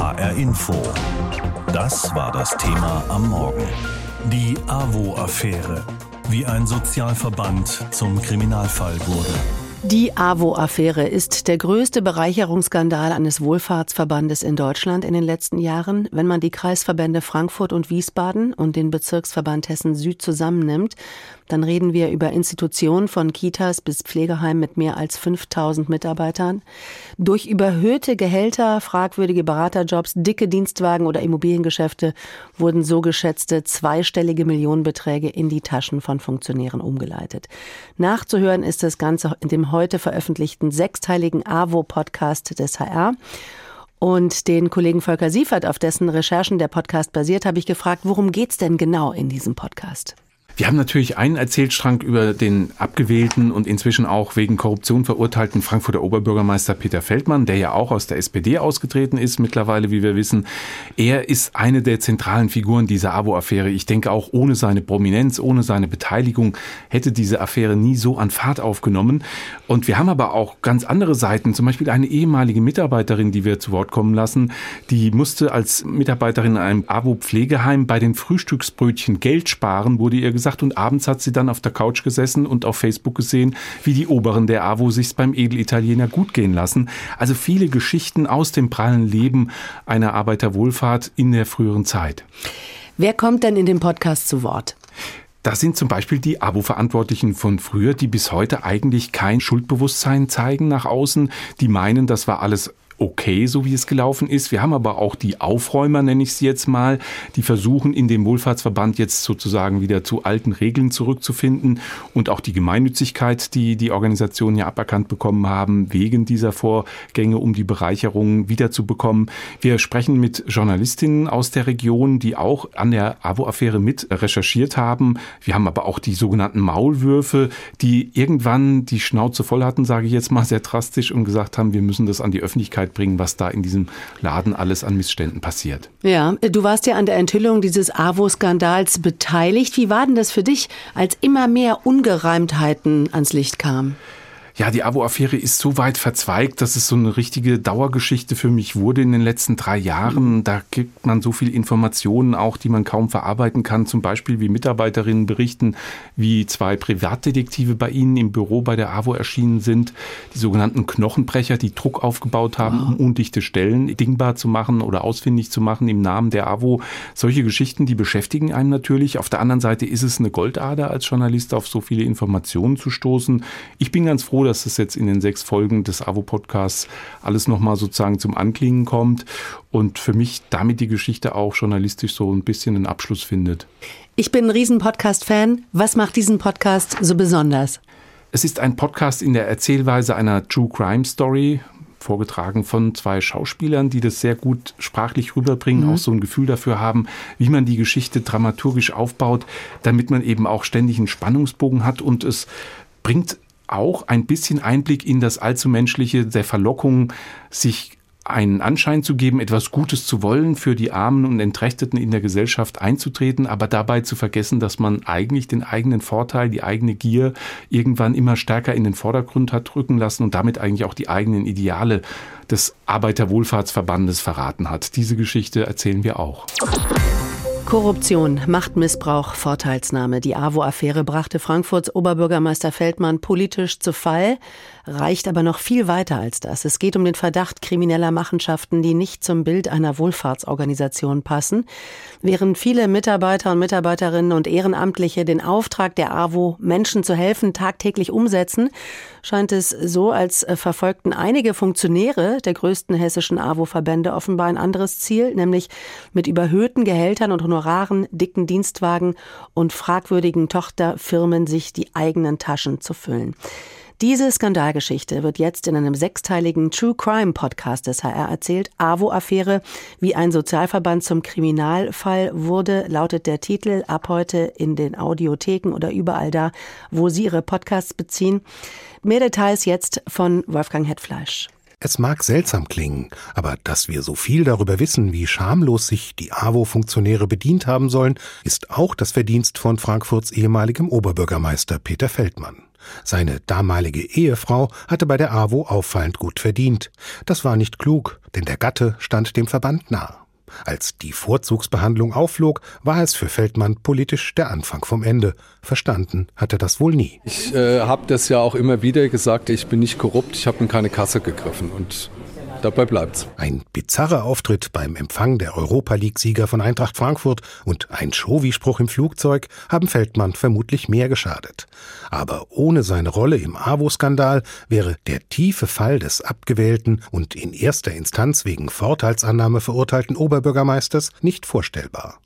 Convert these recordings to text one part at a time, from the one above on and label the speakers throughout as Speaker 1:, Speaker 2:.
Speaker 1: HR Info. Das war das Thema am Morgen. Die AWO-Affäre. Wie ein Sozialverband zum Kriminalfall wurde.
Speaker 2: Die AWO-Affäre ist der größte Bereicherungsskandal eines Wohlfahrtsverbandes in Deutschland in den letzten Jahren. Wenn man die Kreisverbände Frankfurt und Wiesbaden und den Bezirksverband Hessen Süd zusammennimmt, dann reden wir über Institutionen von Kitas bis Pflegeheimen mit mehr als 5000 Mitarbeitern. Durch überhöhte Gehälter, fragwürdige Beraterjobs, dicke Dienstwagen oder Immobiliengeschäfte wurden so geschätzte zweistellige Millionenbeträge in die Taschen von Funktionären umgeleitet. Nachzuhören ist das Ganze in dem heute veröffentlichten sechsteiligen AWO-Podcast des HR. Und den Kollegen Volker Siefert, auf dessen Recherchen der Podcast basiert, habe ich gefragt, worum geht's denn genau in diesem Podcast?
Speaker 3: Wir haben natürlich einen Erzählstrang über den abgewählten und inzwischen auch wegen Korruption verurteilten Frankfurter Oberbürgermeister Peter Feldmann, der ja auch aus der SPD ausgetreten ist mittlerweile, wie wir wissen. Er ist eine der zentralen Figuren dieser AWO-Affäre. Ich denke auch ohne seine Prominenz, ohne seine Beteiligung hätte diese Affäre nie so an Fahrt aufgenommen. Und wir haben aber auch ganz andere Seiten, zum Beispiel eine ehemalige Mitarbeiterin, die wir zu Wort kommen lassen, die musste als Mitarbeiterin in einem AWO-Pflegeheim bei den Frühstücksbrötchen Geld sparen, wurde ihr gesagt, gesagt und abends hat sie dann auf der Couch gesessen und auf Facebook gesehen, wie die Oberen der AWO sich's beim Edelitaliener gut gehen lassen. Also viele Geschichten aus dem prallen Leben einer Arbeiterwohlfahrt in der früheren Zeit.
Speaker 2: Wer kommt denn in dem Podcast zu Wort?
Speaker 3: Das sind zum Beispiel die Abo-Verantwortlichen von früher, die bis heute eigentlich kein Schuldbewusstsein zeigen nach außen. Die meinen, das war alles okay, so wie es gelaufen ist. Wir haben aber auch die Aufräumer, nenne ich sie jetzt mal, die versuchen in dem Wohlfahrtsverband jetzt sozusagen wieder zu alten Regeln zurückzufinden und auch die Gemeinnützigkeit, die die Organisationen ja aberkannt bekommen haben, wegen dieser Vorgänge, um die Bereicherung wiederzubekommen. Wir sprechen mit Journalistinnen aus der Region, die auch an der AWO-Affäre mit recherchiert haben. Wir haben aber auch die sogenannten Maulwürfe, die irgendwann die Schnauze voll hatten, sage ich jetzt mal sehr drastisch, und gesagt haben, wir müssen das an die Öffentlichkeit Öffentlichkeit bringen, was da in diesem Laden alles an Missständen passiert.
Speaker 2: Ja, du warst ja an der Enthüllung dieses AWO-Skandals beteiligt. Wie war denn das für dich, als immer mehr Ungereimtheiten ans Licht kamen?
Speaker 3: Ja, die Abo-Affäre ist so weit verzweigt, dass es so eine richtige Dauergeschichte für mich wurde in den letzten drei Jahren. Da gibt man so viel Informationen auch, die man kaum verarbeiten kann. Zum Beispiel, wie Mitarbeiterinnen berichten, wie zwei Privatdetektive bei ihnen im Büro bei der AWO erschienen sind. Die sogenannten Knochenbrecher, die Druck aufgebaut haben, um undichte Stellen dingbar zu machen oder ausfindig zu machen im Namen der AWO. Solche Geschichten, die beschäftigen einen natürlich. Auf der anderen Seite ist es eine Goldader als Journalist, auf so viele Informationen zu stoßen. Ich bin ganz froh, froh, dass es jetzt in den sechs Folgen des AWO-Podcasts alles nochmal sozusagen zum Anklingen kommt und für mich damit die Geschichte auch journalistisch so ein bisschen einen Abschluss findet.
Speaker 2: Ich bin ein riesen Podcast-Fan. Was macht diesen Podcast so besonders?
Speaker 3: Es ist ein Podcast in der Erzählweise einer True Crime Story, vorgetragen von zwei Schauspielern, die das sehr gut sprachlich rüberbringen, mhm. auch so ein Gefühl dafür haben, wie man die Geschichte dramaturgisch aufbaut, damit man eben auch ständig einen Spannungsbogen hat und es bringt auch ein bisschen Einblick in das Allzumenschliche der Verlockung, sich einen Anschein zu geben, etwas Gutes zu wollen, für die Armen und Entrechteten in der Gesellschaft einzutreten, aber dabei zu vergessen, dass man eigentlich den eigenen Vorteil, die eigene Gier irgendwann immer stärker in den Vordergrund hat rücken lassen und damit eigentlich auch die eigenen Ideale des Arbeiterwohlfahrtsverbandes verraten hat. Diese Geschichte erzählen wir auch.
Speaker 2: Korruption, Machtmissbrauch, Vorteilsnahme. Die AWO-Affäre brachte Frankfurts Oberbürgermeister Feldmann politisch zu Fall reicht aber noch viel weiter als das. Es geht um den Verdacht krimineller Machenschaften, die nicht zum Bild einer Wohlfahrtsorganisation passen. Während viele Mitarbeiter und Mitarbeiterinnen und Ehrenamtliche den Auftrag der AWO, Menschen zu helfen, tagtäglich umsetzen, scheint es so, als verfolgten einige Funktionäre der größten hessischen AWO-Verbände offenbar ein anderes Ziel, nämlich mit überhöhten Gehältern und Honoraren, dicken Dienstwagen und fragwürdigen Tochterfirmen sich die eigenen Taschen zu füllen. Diese Skandalgeschichte wird jetzt in einem sechsteiligen True Crime Podcast des HR erzählt. AWO-Affäre, wie ein Sozialverband zum Kriminalfall wurde, lautet der Titel ab heute in den Audiotheken oder überall da, wo Sie Ihre Podcasts beziehen. Mehr Details jetzt von Wolfgang Hetfleisch.
Speaker 4: Es mag seltsam klingen, aber dass wir so viel darüber wissen, wie schamlos sich die AWO-Funktionäre bedient haben sollen, ist auch das Verdienst von Frankfurts ehemaligem Oberbürgermeister Peter Feldmann. Seine damalige Ehefrau hatte bei der AWO auffallend gut verdient. Das war nicht klug, denn der Gatte stand dem Verband nah. Als die Vorzugsbehandlung aufflog, war es für Feldmann politisch der Anfang vom Ende. Verstanden hat er das wohl nie.
Speaker 5: Ich äh, habe das ja auch immer wieder gesagt, ich bin nicht korrupt, ich habe in keine Kasse gegriffen. Und Dabei bleibt's.
Speaker 4: Ein bizarrer Auftritt beim Empfang der Europa League-Sieger von Eintracht Frankfurt und ein Showi-Spruch im Flugzeug haben Feldmann vermutlich mehr geschadet. Aber ohne seine Rolle im AWO-Skandal wäre der tiefe Fall des abgewählten und in erster Instanz wegen Vorteilsannahme verurteilten Oberbürgermeisters nicht vorstellbar.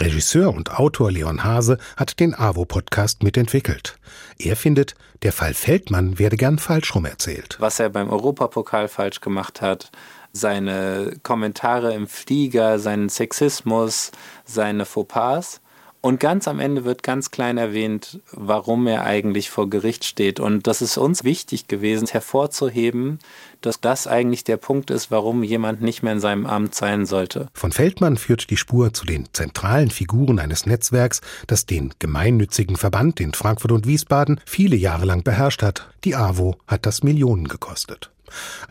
Speaker 4: Regisseur und Autor Leon Hase hat den AWO-Podcast mitentwickelt. Er findet, der Fall Feldmann werde gern falsch rum erzählt.
Speaker 6: Was er beim Europapokal falsch gemacht hat, seine Kommentare im Flieger, seinen Sexismus, seine Fauxpas. Und ganz am Ende wird ganz klein erwähnt, warum er eigentlich vor Gericht steht. Und das ist uns wichtig gewesen, hervorzuheben, dass das eigentlich der Punkt ist, warum jemand nicht mehr in seinem Amt sein sollte.
Speaker 4: Von Feldmann führt die Spur zu den zentralen Figuren eines Netzwerks, das den gemeinnützigen Verband in Frankfurt und Wiesbaden viele Jahre lang beherrscht hat. Die AWO hat das Millionen gekostet.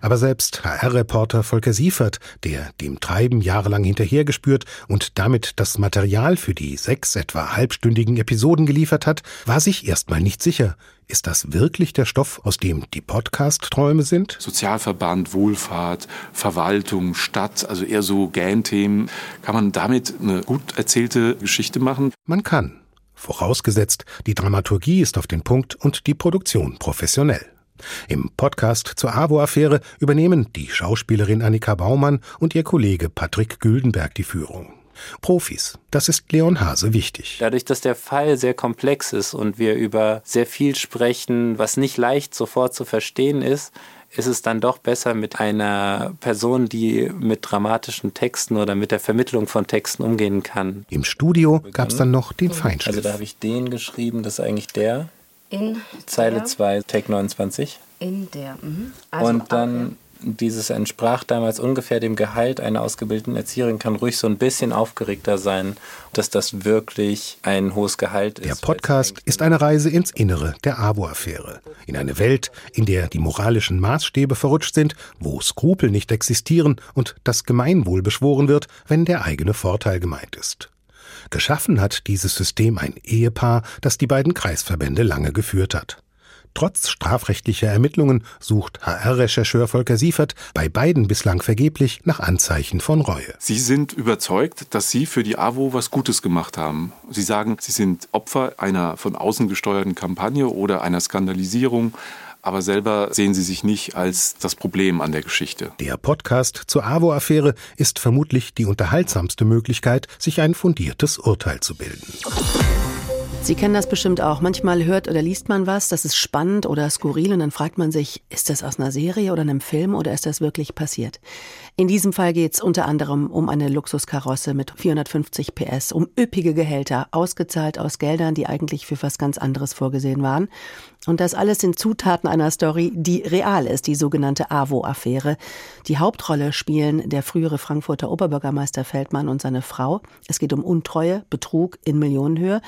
Speaker 4: Aber selbst HR-Reporter Volker Siefert, der dem Treiben jahrelang hinterhergespürt und damit das Material für die sechs etwa halbstündigen Episoden geliefert hat, war sich erstmal nicht sicher. Ist das wirklich der Stoff, aus dem die Podcast-Träume sind?
Speaker 3: Sozialverband, Wohlfahrt, Verwaltung, Stadt, also eher so Gähn-Themen. Kann man damit eine gut erzählte Geschichte machen?
Speaker 4: Man kann. Vorausgesetzt, die Dramaturgie ist auf den Punkt und die Produktion professionell. Im Podcast zur AWO-Affäre übernehmen die Schauspielerin Annika Baumann und ihr Kollege Patrick Güldenberg die Führung. Profis, das ist Leon Hase wichtig.
Speaker 6: Dadurch, dass der Fall sehr komplex ist und wir über sehr viel sprechen, was nicht leicht sofort zu verstehen ist, ist es dann doch besser mit einer Person, die mit dramatischen Texten oder mit der Vermittlung von Texten umgehen kann.
Speaker 4: Im Studio gab es dann noch den Feinschliff.
Speaker 6: Also da habe ich den geschrieben, das ist eigentlich der.
Speaker 7: In
Speaker 6: Zeile 2, Take 29.
Speaker 7: In der. Mhm. Also
Speaker 6: und dann dieses entsprach damals ungefähr dem Gehalt einer ausgebildeten Erzieherin, kann ruhig so ein bisschen aufgeregter sein, dass das wirklich ein hohes Gehalt ist.
Speaker 4: Der Podcast ist eine Reise ins Innere der AWO-Affäre. In eine Welt, in der die moralischen Maßstäbe verrutscht sind, wo Skrupel nicht existieren und das Gemeinwohl beschworen wird, wenn der eigene Vorteil gemeint ist. Geschaffen hat dieses System ein Ehepaar, das die beiden Kreisverbände lange geführt hat. Trotz strafrechtlicher Ermittlungen sucht HR-Rechercheur Volker Siefert bei beiden bislang vergeblich nach Anzeichen von Reue.
Speaker 3: Sie sind überzeugt, dass Sie für die AWO was Gutes gemacht haben. Sie sagen, Sie sind Opfer einer von außen gesteuerten Kampagne oder einer Skandalisierung aber selber sehen sie sich nicht als das Problem an der Geschichte.
Speaker 4: Der Podcast zur AWO-Affäre ist vermutlich die unterhaltsamste Möglichkeit, sich ein fundiertes Urteil zu bilden.
Speaker 2: Sie kennen das bestimmt auch. Manchmal hört oder liest man was, das ist spannend oder skurril und dann fragt man sich, ist das aus einer Serie oder einem Film oder ist das wirklich passiert? In diesem Fall geht es unter anderem um eine Luxuskarosse mit 450 PS, um üppige Gehälter, ausgezahlt aus Geldern, die eigentlich für was ganz anderes vorgesehen waren. Und das alles sind Zutaten einer Story, die real ist, die sogenannte AWO-Affäre. Die Hauptrolle spielen der frühere Frankfurter Oberbürgermeister Feldmann und seine Frau. Es geht um Untreue, Betrug in Millionenhöhe.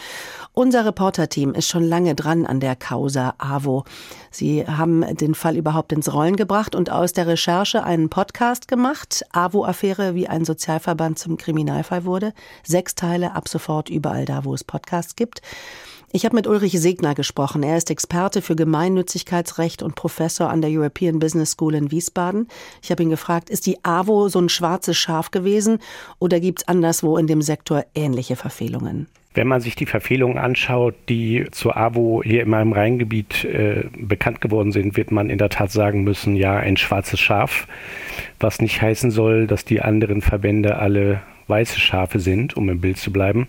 Speaker 2: Unser Reporterteam ist schon lange dran an der Causa AWO. Sie haben den Fall überhaupt ins Rollen gebracht und aus der Recherche einen Podcast gemacht. AWO-Affäre, wie ein Sozialverband zum Kriminalfall wurde. Sechs Teile ab sofort überall da, wo es Podcasts gibt. Ich habe mit Ulrich Segner gesprochen. Er ist Experte für Gemeinnützigkeitsrecht und Professor an der European Business School in Wiesbaden. Ich habe ihn gefragt, ist die AWO so ein schwarzes Schaf gewesen oder gibt es anderswo in dem Sektor ähnliche Verfehlungen?
Speaker 8: Wenn man sich die Verfehlungen anschaut, die zur AWO hier in meinem Rheingebiet äh, bekannt geworden sind, wird man in der Tat sagen müssen, ja, ein schwarzes Schaf, was nicht heißen soll, dass die anderen Verbände alle weiße Schafe sind, um im Bild zu bleiben.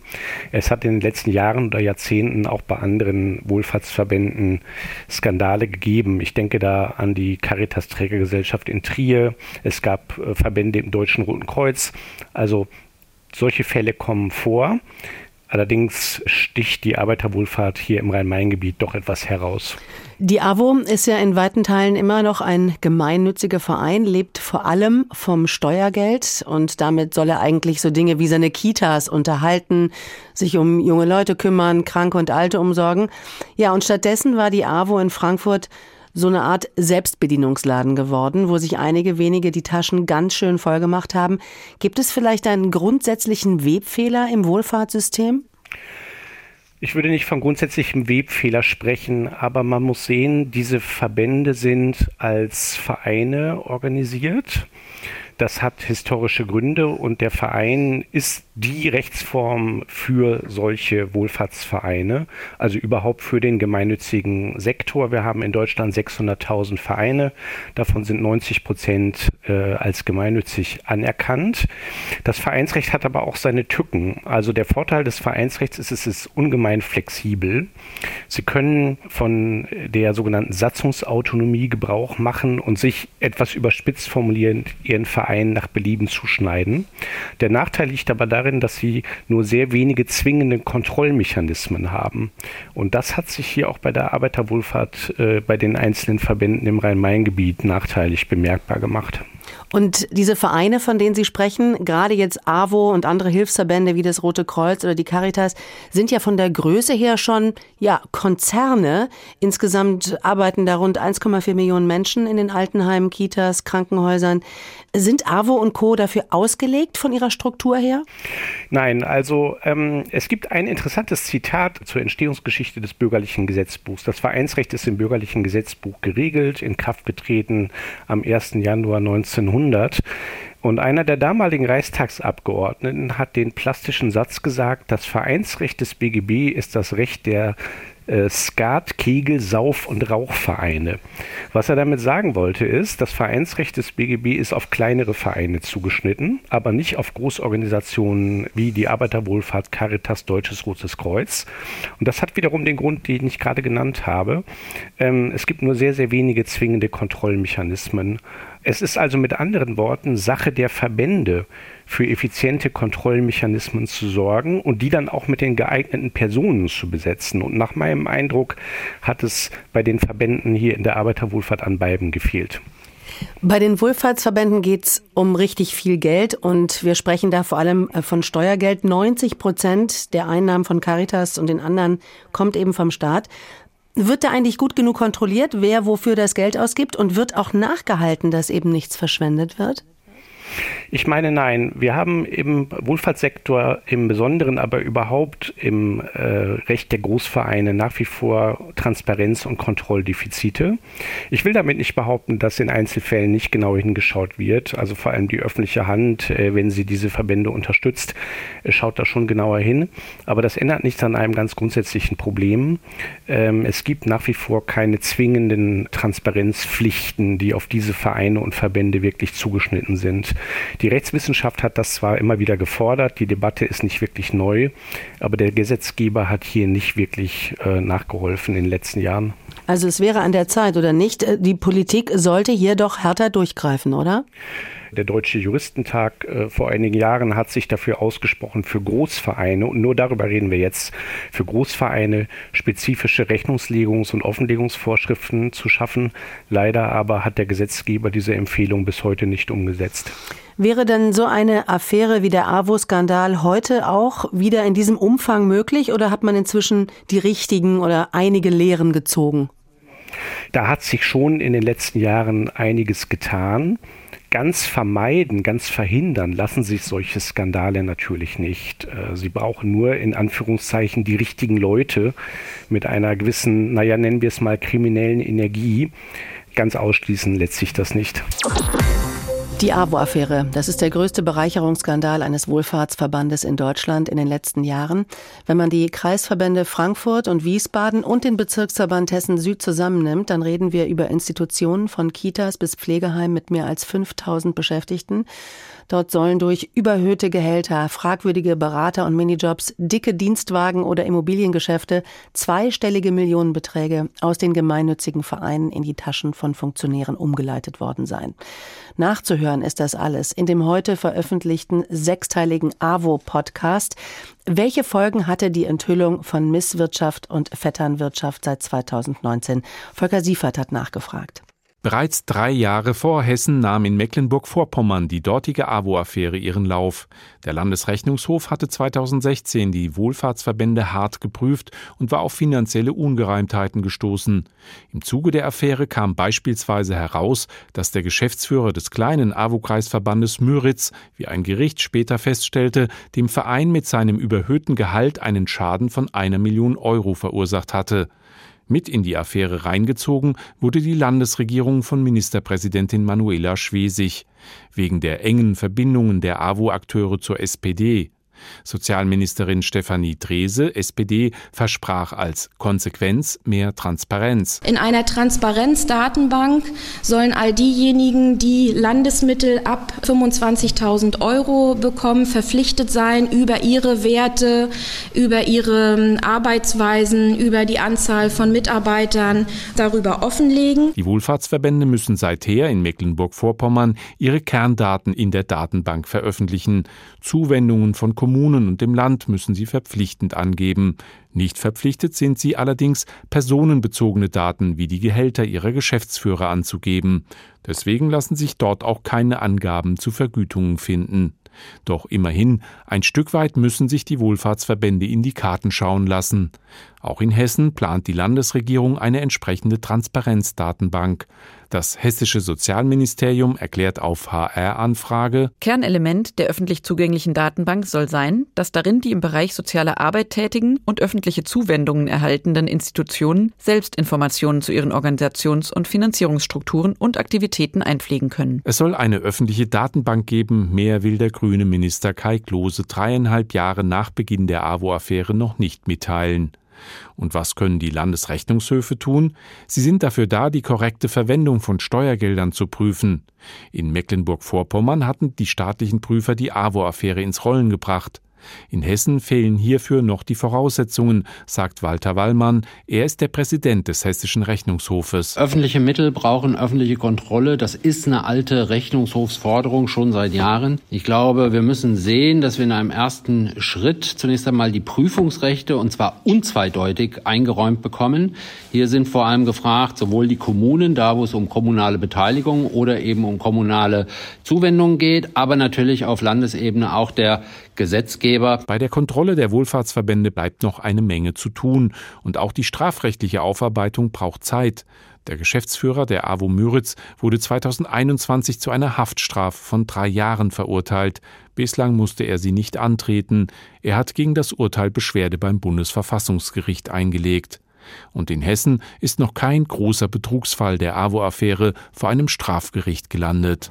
Speaker 8: Es hat in den letzten Jahren oder Jahrzehnten auch bei anderen Wohlfahrtsverbänden Skandale gegeben. Ich denke da an die Caritas-Trägergesellschaft in Trier. Es gab äh, Verbände im Deutschen Roten Kreuz. Also solche Fälle kommen vor. Allerdings sticht die Arbeiterwohlfahrt hier im Rhein-Main-Gebiet doch etwas heraus.
Speaker 2: Die AWO ist ja in weiten Teilen immer noch ein gemeinnütziger Verein, lebt vor allem vom Steuergeld und damit soll er eigentlich so Dinge wie seine Kitas unterhalten, sich um junge Leute kümmern, Kranke und Alte umsorgen. Ja, und stattdessen war die AWO in Frankfurt so eine Art Selbstbedienungsladen geworden, wo sich einige wenige die Taschen ganz schön voll gemacht haben. Gibt es vielleicht einen grundsätzlichen Webfehler im Wohlfahrtssystem?
Speaker 8: Ich würde nicht von grundsätzlichem Webfehler sprechen, aber man muss sehen, diese Verbände sind als Vereine organisiert. Das hat historische Gründe und der Verein ist die Rechtsform für solche Wohlfahrtsvereine, also überhaupt für den gemeinnützigen Sektor. Wir haben in Deutschland 600.000 Vereine, davon sind 90 Prozent äh, als gemeinnützig anerkannt. Das Vereinsrecht hat aber auch seine Tücken. Also der Vorteil des Vereinsrechts ist, es ist ungemein flexibel. Sie können von der sogenannten Satzungsautonomie Gebrauch machen und sich etwas überspitzt formulierend ihren Verein nach Belieben zuschneiden. Der Nachteil liegt aber darin, darin, dass sie nur sehr wenige zwingende Kontrollmechanismen haben. Und das hat sich hier auch bei der Arbeiterwohlfahrt äh, bei den einzelnen Verbänden im Rhein-Main-Gebiet nachteilig bemerkbar gemacht.
Speaker 2: Und diese Vereine, von denen Sie sprechen, gerade jetzt AWO und andere Hilfsverbände wie das Rote Kreuz oder die Caritas, sind ja von der Größe her schon ja Konzerne. Insgesamt arbeiten da rund 1,4 Millionen Menschen in den Altenheimen, Kitas, Krankenhäusern. Sind AWO und Co. dafür ausgelegt von ihrer Struktur her?
Speaker 8: Nein, also ähm, es gibt ein interessantes Zitat zur Entstehungsgeschichte des bürgerlichen Gesetzbuchs. Das Vereinsrecht ist im bürgerlichen Gesetzbuch geregelt, in Kraft getreten am 1. Januar 1900. Und einer der damaligen Reichstagsabgeordneten hat den plastischen Satz gesagt, das Vereinsrecht des BGB ist das Recht der äh, Skat, Kegel, Sauf- und Rauchvereine. Was er damit sagen wollte, ist, das Vereinsrecht des BGB ist auf kleinere Vereine zugeschnitten, aber nicht auf Großorganisationen wie die Arbeiterwohlfahrt, Caritas, Deutsches Rotes Kreuz. Und das hat wiederum den Grund, den ich gerade genannt habe. Ähm, es gibt nur sehr, sehr wenige zwingende Kontrollmechanismen. Es ist also mit anderen Worten Sache der Verbände, für effiziente Kontrollmechanismen zu sorgen und die dann auch mit den geeigneten Personen zu besetzen. Und nach meinem Eindruck hat es bei den Verbänden hier in der Arbeiterwohlfahrt an beiden gefehlt.
Speaker 2: Bei den Wohlfahrtsverbänden geht es um richtig viel Geld und wir sprechen da vor allem äh, von Steuergeld. 90 Prozent der Einnahmen von Caritas und den anderen kommt eben vom Staat. Wird da eigentlich gut genug kontrolliert, wer wofür das Geld ausgibt und wird auch nachgehalten, dass eben nichts verschwendet wird?
Speaker 8: Ich meine, nein. Wir haben im Wohlfahrtssektor im Besonderen, aber überhaupt im äh, Recht der Großvereine nach wie vor Transparenz- und Kontrolldefizite. Ich will damit nicht behaupten, dass in Einzelfällen nicht genau hingeschaut wird. Also vor allem die öffentliche Hand, äh, wenn sie diese Verbände unterstützt, äh, schaut da schon genauer hin. Aber das ändert nichts an einem ganz grundsätzlichen Problem. Ähm, es gibt nach wie vor keine zwingenden Transparenzpflichten, die auf diese Vereine und Verbände wirklich zugeschnitten sind. Die Rechtswissenschaft hat das zwar immer wieder gefordert, die Debatte ist nicht wirklich neu, aber der Gesetzgeber hat hier nicht wirklich äh, nachgeholfen in den letzten Jahren.
Speaker 2: Also es wäre an der Zeit, oder nicht? Äh, die Politik sollte hier doch härter durchgreifen, oder?
Speaker 8: Der Deutsche Juristentag äh, vor einigen Jahren hat sich dafür ausgesprochen, für Großvereine, und nur darüber reden wir jetzt, für Großvereine spezifische Rechnungslegungs- und Offenlegungsvorschriften zu schaffen. Leider aber hat der Gesetzgeber diese Empfehlung bis heute nicht umgesetzt.
Speaker 2: Wäre denn so eine Affäre wie der AWO-Skandal heute auch wieder in diesem Umfang möglich oder hat man inzwischen die richtigen oder einige Lehren gezogen?
Speaker 8: Da hat sich schon in den letzten Jahren einiges getan. Ganz vermeiden, ganz verhindern lassen sich solche Skandale natürlich nicht. Äh, sie brauchen nur in Anführungszeichen die richtigen Leute mit einer gewissen, naja, nennen wir es mal kriminellen Energie. Ganz ausschließen lässt sich das nicht.
Speaker 2: Die AWO-Affäre, das ist der größte Bereicherungsskandal eines Wohlfahrtsverbandes in Deutschland in den letzten Jahren. Wenn man die Kreisverbände Frankfurt und Wiesbaden und den Bezirksverband Hessen Süd zusammennimmt, dann reden wir über Institutionen von Kitas bis Pflegeheimen mit mehr als 5000 Beschäftigten. Dort sollen durch überhöhte Gehälter, fragwürdige Berater und Minijobs, dicke Dienstwagen oder Immobiliengeschäfte zweistellige Millionenbeträge aus den gemeinnützigen Vereinen in die Taschen von Funktionären umgeleitet worden sein. Nachzuhören hören ist das alles in dem heute veröffentlichten sechsteiligen AWO-Podcast. Welche Folgen hatte die Enthüllung von Misswirtschaft und Vetternwirtschaft seit 2019? Volker Siefert hat nachgefragt.
Speaker 3: Bereits drei Jahre vor Hessen nahm in Mecklenburg-Vorpommern die dortige AWO-Affäre ihren Lauf. Der Landesrechnungshof hatte 2016 die Wohlfahrtsverbände hart geprüft und war auf finanzielle Ungereimtheiten gestoßen. Im Zuge der Affäre kam beispielsweise heraus, dass der Geschäftsführer des kleinen AWO-Kreisverbandes Müritz, wie ein Gericht später feststellte, dem Verein mit seinem überhöhten Gehalt einen Schaden von einer Million Euro verursacht hatte. Mit in die Affäre reingezogen wurde die Landesregierung von Ministerpräsidentin Manuela Schwesig wegen der engen Verbindungen der AWO-Akteure zur SPD. Sozialministerin Stefanie Drese, SPD, versprach als Konsequenz mehr Transparenz.
Speaker 9: In einer Transparenzdatenbank sollen all diejenigen, die Landesmittel ab 25.000 Euro bekommen, verpflichtet sein, über ihre Werte, über ihre ähm, Arbeitsweisen, über die Anzahl von Mitarbeitern darüber offenlegen.
Speaker 3: Die Wohlfahrtsverbände müssen seither in Mecklenburg-Vorpommern ihre Kerndaten in der Datenbank veröffentlichen. Zuwendungen von Kommunen und dem Land müssen sie verpflichtend angeben. Nicht verpflichtet sind sie allerdings, personenbezogene Daten wie die Gehälter ihrer Geschäftsführer anzugeben. Deswegen lassen sich dort auch keine Angaben zu Vergütungen finden. Doch immerhin, ein Stück weit müssen sich die Wohlfahrtsverbände in die Karten schauen lassen. Auch in Hessen plant die Landesregierung eine entsprechende Transparenzdatenbank. Das hessische Sozialministerium erklärt auf HR-Anfrage
Speaker 10: Kernelement der öffentlich zugänglichen Datenbank soll sein, dass darin die im Bereich soziale Arbeit tätigen und öffentliche Zuwendungen erhaltenden Institutionen selbst Informationen zu ihren Organisations- und Finanzierungsstrukturen und Aktivitäten einpflegen können.
Speaker 3: Es soll eine öffentliche Datenbank geben, mehr will der grüne Minister Kai Klose dreieinhalb Jahre nach Beginn der AWO-Affäre noch nicht mitteilen. Und was können die Landesrechnungshöfe tun? Sie sind dafür da, die korrekte Verwendung von Steuergeldern zu prüfen. In Mecklenburg-Vorpommern hatten die staatlichen Prüfer die AWO-Affäre ins Rollen gebracht. In Hessen fehlen hierfür noch die Voraussetzungen, sagt Walter Wallmann. Er ist der Präsident des Hessischen Rechnungshofes.
Speaker 11: Öffentliche Mittel brauchen öffentliche Kontrolle. Das ist eine alte Rechnungshofsforderung schon seit Jahren. Ich glaube, wir müssen sehen, dass wir in einem ersten Schritt zunächst einmal die Prüfungsrechte und zwar unzweideutig eingeräumt bekommen. Hier sind vor allem gefragt, sowohl die Kommunen, da wo es um kommunale Beteiligung oder eben um kommunale Zuwendungen geht, aber natürlich auf Landesebene auch der Gesetzgeber.
Speaker 3: Bei der Kontrolle der Wohlfahrtsverbände bleibt noch eine Menge zu tun und auch die strafrechtliche Aufarbeitung braucht Zeit. Der Geschäftsführer der AWO Müritz wurde 2021 zu einer Haftstrafe von drei Jahren verurteilt. Bislang musste er sie nicht antreten. Er hat gegen das Urteil Beschwerde beim Bundesverfassungsgericht eingelegt. Und in Hessen ist noch kein großer Betrugsfall der AWO-Affäre vor einem Strafgericht gelandet.